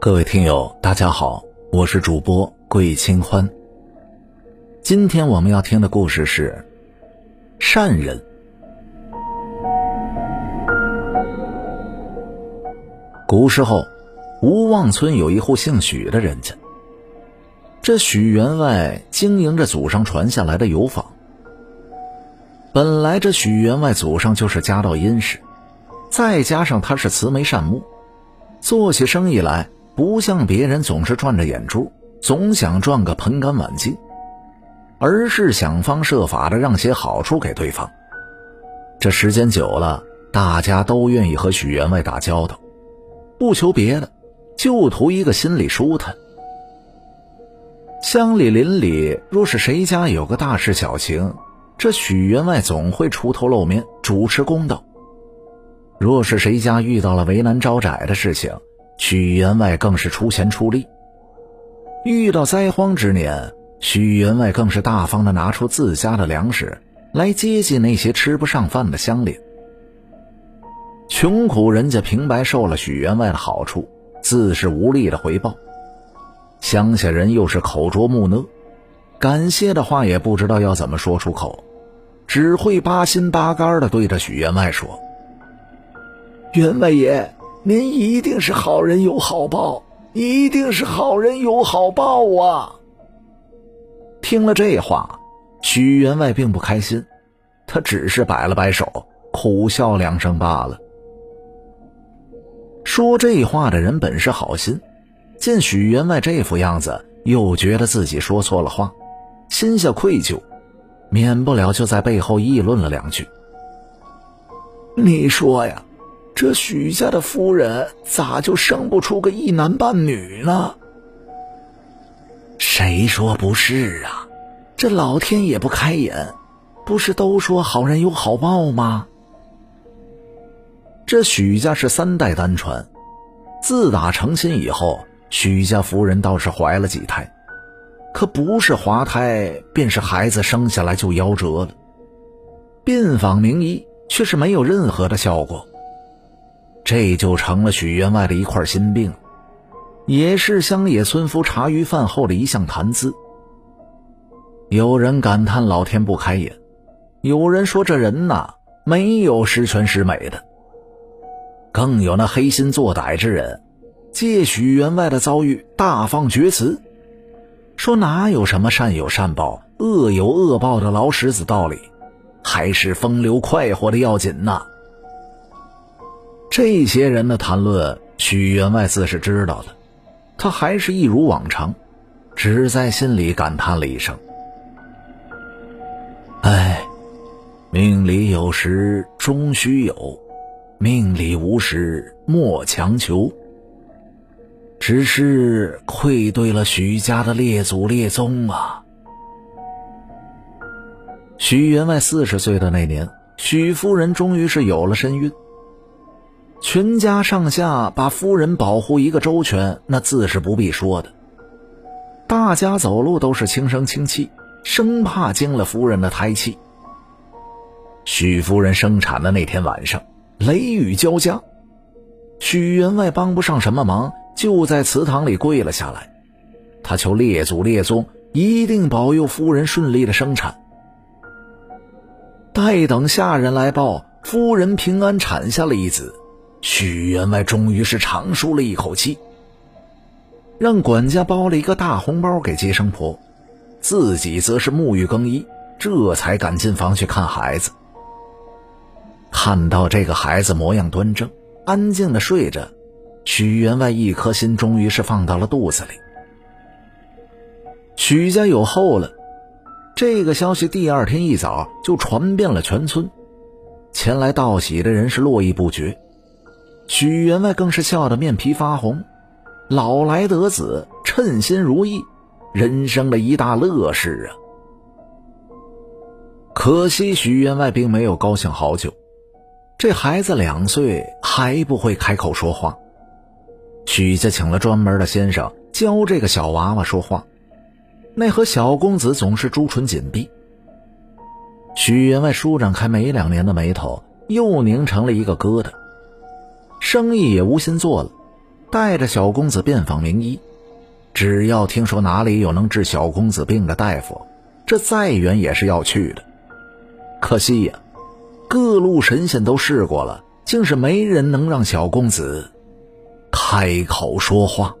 各位听友，大家好，我是主播桂清欢。今天我们要听的故事是善人。古时候，吴望村有一户姓许的人家。这许员外经营着祖上传下来的油坊。本来这许员外祖上就是家道殷实，再加上他是慈眉善目，做起生意来不像别人总是赚着眼珠，总想赚个盆干碗净，而是想方设法的让些好处给对方。这时间久了，大家都愿意和许员外打交道。不求别的，就图一个心里舒坦。乡里邻里，若是谁家有个大事小情，这许员外总会出头露面，主持公道。若是谁家遇到了为难招窄的事情，许员外更是出钱出力。遇到灾荒之年，许员外更是大方的拿出自家的粮食来接济那些吃不上饭的乡邻。穷苦人家平白受了许员外的好处，自是无力的回报。乡下人又是口拙木讷，感谢的话也不知道要怎么说出口，只会八心八肝的对着许员外说：“员外爷，您一定是好人有好报，一定是好人有好报啊！”听了这话，许员外并不开心，他只是摆了摆手，苦笑两声罢了。说这话的人本是好心，见许员外这副样子，又觉得自己说错了话，心下愧疚，免不了就在背后议论了两句。你说呀，这许家的夫人咋就生不出个一男半女呢？谁说不是啊？这老天也不开眼，不是都说好人有好报吗？这许家是三代单传，自打成亲以后，许家夫人倒是怀了几胎，可不是滑胎，便是孩子生下来就夭折了。遍访名医，却是没有任何的效果。这就成了许员外的一块心病，也是乡野村夫茶余饭后的一项谈资。有人感叹老天不开眼，有人说这人呐，没有十全十美的。更有那黑心作歹之人，借许员外的遭遇大放厥词，说哪有什么善有善报、恶有恶报的老石子道理，还是风流快活的要紧呐。这些人的谈论，许员外自是知道的，他还是一如往常，只在心里感叹了一声：“哎，命里有时终须有。”命里无时莫强求，只是愧对了许家的列祖列宗啊！许员外四十岁的那年，许夫人终于是有了身孕。全家上下把夫人保护一个周全，那自是不必说的。大家走路都是轻声轻气，生怕惊了夫人的胎气。许夫人生产的那天晚上。雷雨交加，许员外帮不上什么忙，就在祠堂里跪了下来。他求列祖列宗一定保佑夫人顺利的生产。待等下人来报，夫人平安产下了一子，许员外终于是长舒了一口气，让管家包了一个大红包给接生婆，自己则是沐浴更衣，这才赶进房去看孩子。看到这个孩子模样端正、安静的睡着，许员外一颗心终于是放到了肚子里。许家有后了，这个消息第二天一早就传遍了全村，前来道喜的人是络绎不绝。许员外更是笑得面皮发红，老来得子，称心如意，人生的一大乐事啊！可惜许员外并没有高兴好久。这孩子两岁还不会开口说话，许家请了专门的先生教这个小娃娃说话，奈何小公子总是朱唇紧闭。许员外舒展开没两年的眉头又拧成了一个疙瘩，生意也无心做了，带着小公子遍访名医。只要听说哪里有能治小公子病的大夫，这再远也是要去的。可惜呀，各路神仙都试过了，竟是没人能让小公子开口说话。